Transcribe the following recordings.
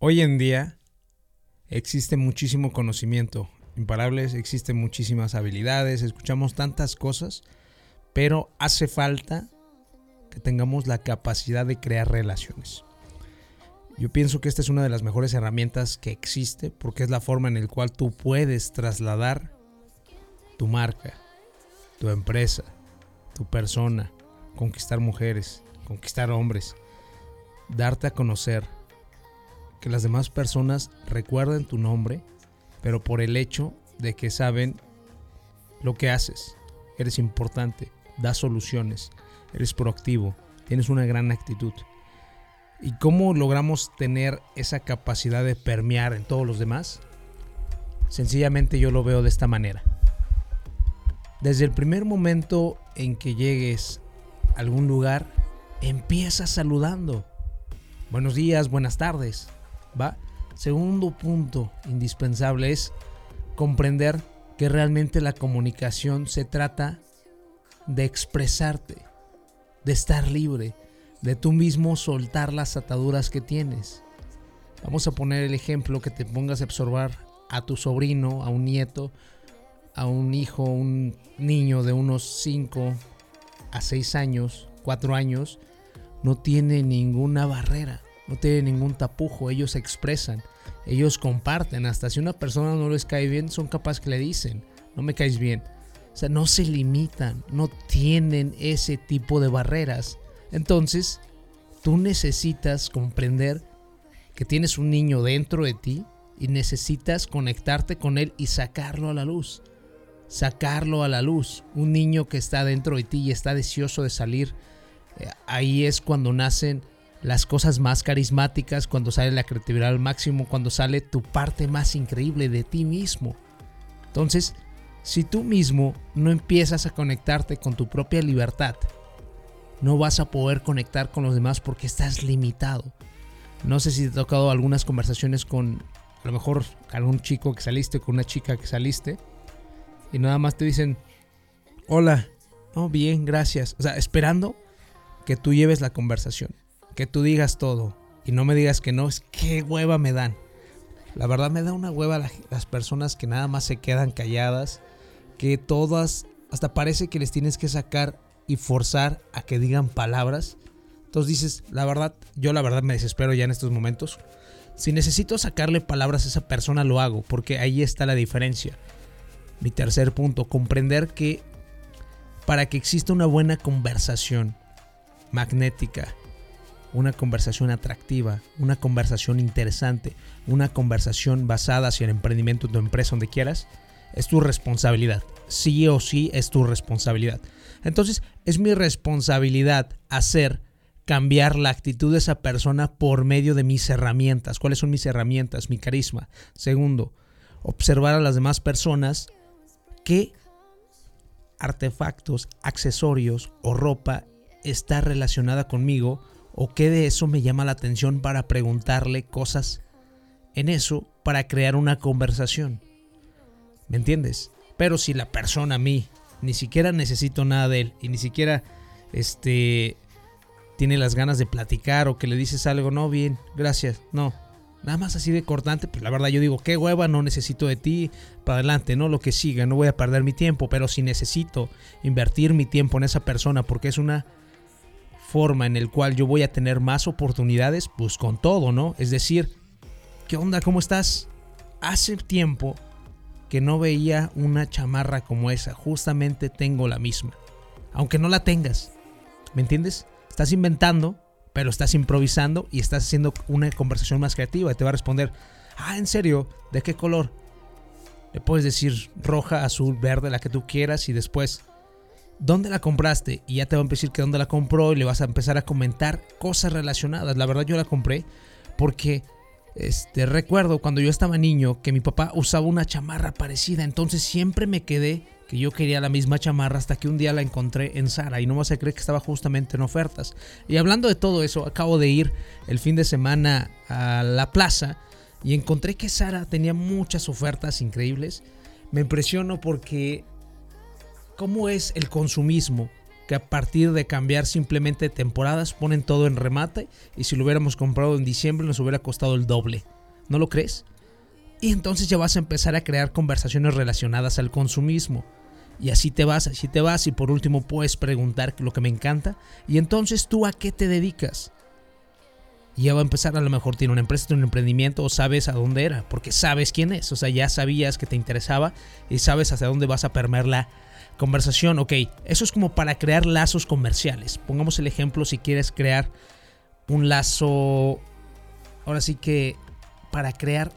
Hoy en día existe muchísimo conocimiento, imparables, existen muchísimas habilidades, escuchamos tantas cosas, pero hace falta que tengamos la capacidad de crear relaciones. Yo pienso que esta es una de las mejores herramientas que existe porque es la forma en la cual tú puedes trasladar tu marca, tu empresa, tu persona, conquistar mujeres, conquistar hombres, darte a conocer, que las demás personas recuerden tu nombre, pero por el hecho de que saben lo que haces. Eres importante, das soluciones, eres proactivo, tienes una gran actitud. ¿Y cómo logramos tener esa capacidad de permear en todos los demás? Sencillamente yo lo veo de esta manera. Desde el primer momento en que llegues a algún lugar, empieza saludando. Buenos días, buenas tardes. ¿Va? Segundo punto indispensable es comprender que realmente la comunicación se trata de expresarte, de estar libre, de tú mismo soltar las ataduras que tienes. Vamos a poner el ejemplo que te pongas a observar a tu sobrino, a un nieto, a un hijo, un niño de unos 5 a 6 años, 4 años, no tiene ninguna barrera no tienen ningún tapujo, ellos expresan, ellos comparten, hasta si una persona no les cae bien, son capaces que le dicen, no me caes bien. O sea, no se limitan, no tienen ese tipo de barreras. Entonces, tú necesitas comprender que tienes un niño dentro de ti y necesitas conectarte con él y sacarlo a la luz. Sacarlo a la luz. Un niño que está dentro de ti y está deseoso de salir. Eh, ahí es cuando nacen las cosas más carismáticas, cuando sale la creatividad al máximo, cuando sale tu parte más increíble de ti mismo. Entonces, si tú mismo no empiezas a conectarte con tu propia libertad, no vas a poder conectar con los demás porque estás limitado. No sé si te ha tocado algunas conversaciones con a lo mejor algún chico que saliste, con una chica que saliste, y nada más te dicen, hola, oh, bien, gracias. O sea, esperando que tú lleves la conversación que tú digas todo y no me digas que no, es que hueva me dan. La verdad me da una hueva las personas que nada más se quedan calladas, que todas, hasta parece que les tienes que sacar y forzar a que digan palabras. Entonces dices, la verdad, yo la verdad me desespero ya en estos momentos. Si necesito sacarle palabras a esa persona, lo hago, porque ahí está la diferencia. Mi tercer punto, comprender que para que exista una buena conversación magnética, una conversación atractiva, una conversación interesante, una conversación basada hacia el emprendimiento de tu empresa donde quieras, es tu responsabilidad. Sí o sí es tu responsabilidad. Entonces, es mi responsabilidad hacer cambiar la actitud de esa persona por medio de mis herramientas. ¿Cuáles son mis herramientas? Mi carisma. Segundo, observar a las demás personas qué artefactos, accesorios o ropa está relacionada conmigo o qué de eso me llama la atención para preguntarle cosas en eso para crear una conversación. ¿Me entiendes? Pero si la persona a mí ni siquiera necesito nada de él y ni siquiera este tiene las ganas de platicar o que le dices algo, no, bien, gracias, no. Nada más así de cortante, pues la verdad yo digo, qué hueva, no necesito de ti, para adelante, no lo que siga, no voy a perder mi tiempo, pero si necesito invertir mi tiempo en esa persona porque es una forma en el cual yo voy a tener más oportunidades, pues con todo, ¿no? Es decir, ¿qué onda? ¿Cómo estás? Hace tiempo que no veía una chamarra como esa. Justamente tengo la misma. Aunque no la tengas. ¿Me entiendes? Estás inventando, pero estás improvisando y estás haciendo una conversación más creativa. Te va a responder, ah, ¿en serio? ¿De qué color? Le puedes decir roja, azul, verde, la que tú quieras y después dónde la compraste y ya te va a decir que dónde la compró y le vas a empezar a comentar cosas relacionadas. La verdad yo la compré porque este recuerdo cuando yo estaba niño que mi papá usaba una chamarra parecida, entonces siempre me quedé que yo quería la misma chamarra hasta que un día la encontré en Sara y no vas a creer que estaba justamente en ofertas. Y hablando de todo eso, acabo de ir el fin de semana a la plaza y encontré que Sara tenía muchas ofertas increíbles. Me impresionó porque cómo es el consumismo que a partir de cambiar simplemente temporadas ponen todo en remate y si lo hubiéramos comprado en diciembre nos hubiera costado el doble. ¿No lo crees? Y entonces ya vas a empezar a crear conversaciones relacionadas al consumismo. Y así te vas, así te vas y por último puedes preguntar lo que me encanta. Y entonces tú a qué te dedicas? Y ya va a empezar, a lo mejor tiene una empresa, tiene un emprendimiento o sabes a dónde era, porque sabes quién es. O sea, ya sabías que te interesaba y sabes hacia dónde vas a permear la conversación. Ok, eso es como para crear lazos comerciales. Pongamos el ejemplo si quieres crear un lazo, ahora sí que para crear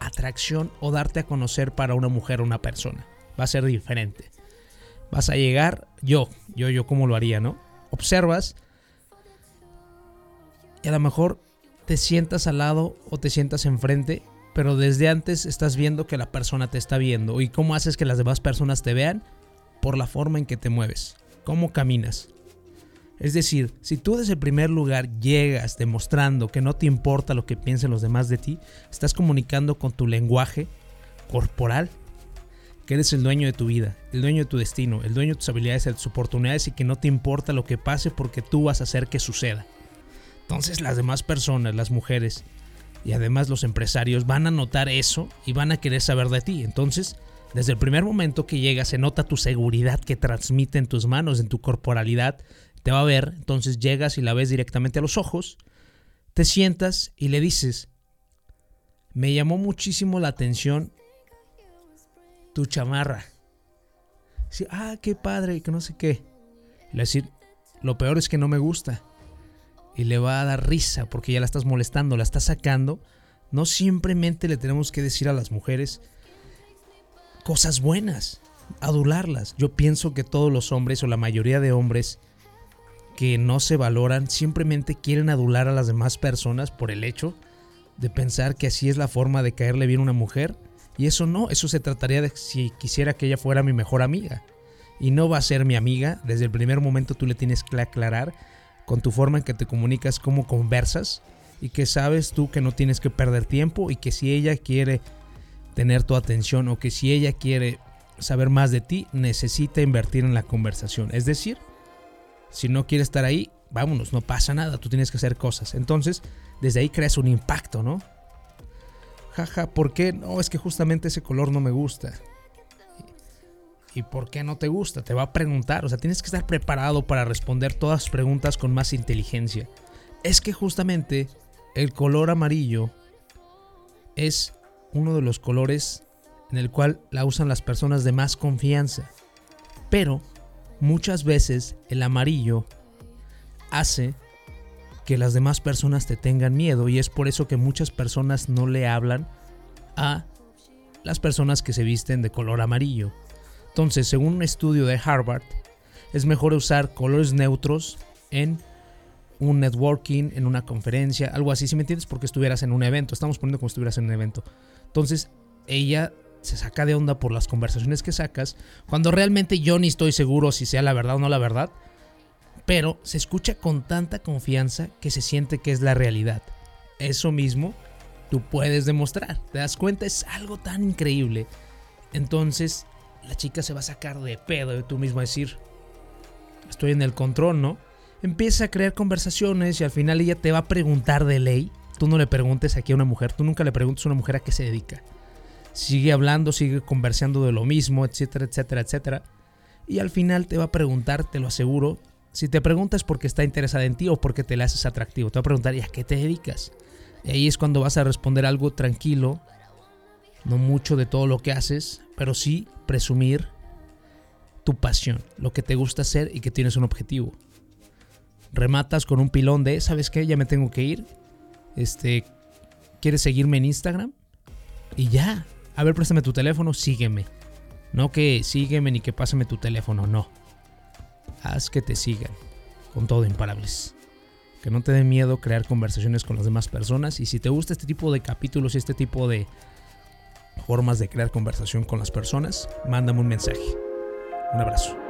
atracción o darte a conocer para una mujer o una persona. Va a ser diferente. Vas a llegar, yo, yo, yo, ¿cómo lo haría, no? Observas y a lo mejor te sientas al lado o te sientas enfrente, pero desde antes estás viendo que la persona te está viendo. ¿Y cómo haces que las demás personas te vean? Por la forma en que te mueves, cómo caminas. Es decir, si tú desde el primer lugar llegas demostrando que no te importa lo que piensen los demás de ti, estás comunicando con tu lenguaje corporal que eres el dueño de tu vida, el dueño de tu destino, el dueño de tus habilidades, de tus oportunidades y que no te importa lo que pase porque tú vas a hacer que suceda. Entonces las demás personas, las mujeres y además los empresarios van a notar eso y van a querer saber de ti. Entonces, desde el primer momento que llegas se nota tu seguridad que transmite en tus manos, en tu corporalidad, te va a ver, entonces llegas y la ves directamente a los ojos, te sientas y le dices, me llamó muchísimo la atención tu chamarra. ah, qué padre, que no sé qué. Le decir, lo peor es que no me gusta y le va a dar risa porque ya la estás molestando, la estás sacando, no simplemente le tenemos que decir a las mujeres cosas buenas, adularlas. Yo pienso que todos los hombres o la mayoría de hombres que no se valoran simplemente quieren adular a las demás personas por el hecho de pensar que así es la forma de caerle bien a una mujer. Y eso no, eso se trataría de si quisiera que ella fuera mi mejor amiga. Y no va a ser mi amiga, desde el primer momento tú le tienes que aclarar con tu forma en que te comunicas, cómo conversas y que sabes tú que no tienes que perder tiempo y que si ella quiere tener tu atención o que si ella quiere saber más de ti, necesita invertir en la conversación. Es decir, si no quiere estar ahí, vámonos, no pasa nada, tú tienes que hacer cosas. Entonces, desde ahí creas un impacto, ¿no? Jaja, ¿por qué? No, es que justamente ese color no me gusta. ¿Y por qué no te gusta? Te va a preguntar. O sea, tienes que estar preparado para responder todas las preguntas con más inteligencia. Es que justamente el color amarillo es uno de los colores en el cual la usan las personas de más confianza. Pero muchas veces el amarillo hace que las demás personas te tengan miedo y es por eso que muchas personas no le hablan a las personas que se visten de color amarillo. Entonces, según un estudio de Harvard, es mejor usar colores neutros en un networking, en una conferencia, algo así, si me entiendes, porque estuvieras en un evento. Estamos poniendo como estuvieras en un evento. Entonces, ella se saca de onda por las conversaciones que sacas, cuando realmente yo ni estoy seguro si sea la verdad o no la verdad, pero se escucha con tanta confianza que se siente que es la realidad. Eso mismo tú puedes demostrar. ¿Te das cuenta? Es algo tan increíble. Entonces, la chica se va a sacar de pedo de tú mismo a decir, estoy en el control, ¿no? Empieza a crear conversaciones y al final ella te va a preguntar de ley. Tú no le preguntes aquí a una mujer, tú nunca le preguntes a una mujer a qué se dedica. Sigue hablando, sigue conversando de lo mismo, etcétera, etcétera, etcétera. Y al final te va a preguntar, te lo aseguro, si te preguntas porque está interesada en ti o porque te la haces atractivo, te va a preguntar, ¿y a qué te dedicas? Y ahí es cuando vas a responder algo tranquilo, no mucho de todo lo que haces, pero sí presumir tu pasión, lo que te gusta hacer y que tienes un objetivo. Rematas con un pilón de, ¿sabes qué? Ya me tengo que ir. Este, ¿quieres seguirme en Instagram? Y ya. A ver, préstame tu teléfono, sígueme. No que sígueme ni que pásame tu teléfono, no. Haz que te sigan. Con todo imparables. Que no te dé miedo crear conversaciones con las demás personas. Y si te gusta este tipo de capítulos y este tipo de formas de crear conversación con las personas, mándame un mensaje. Un abrazo.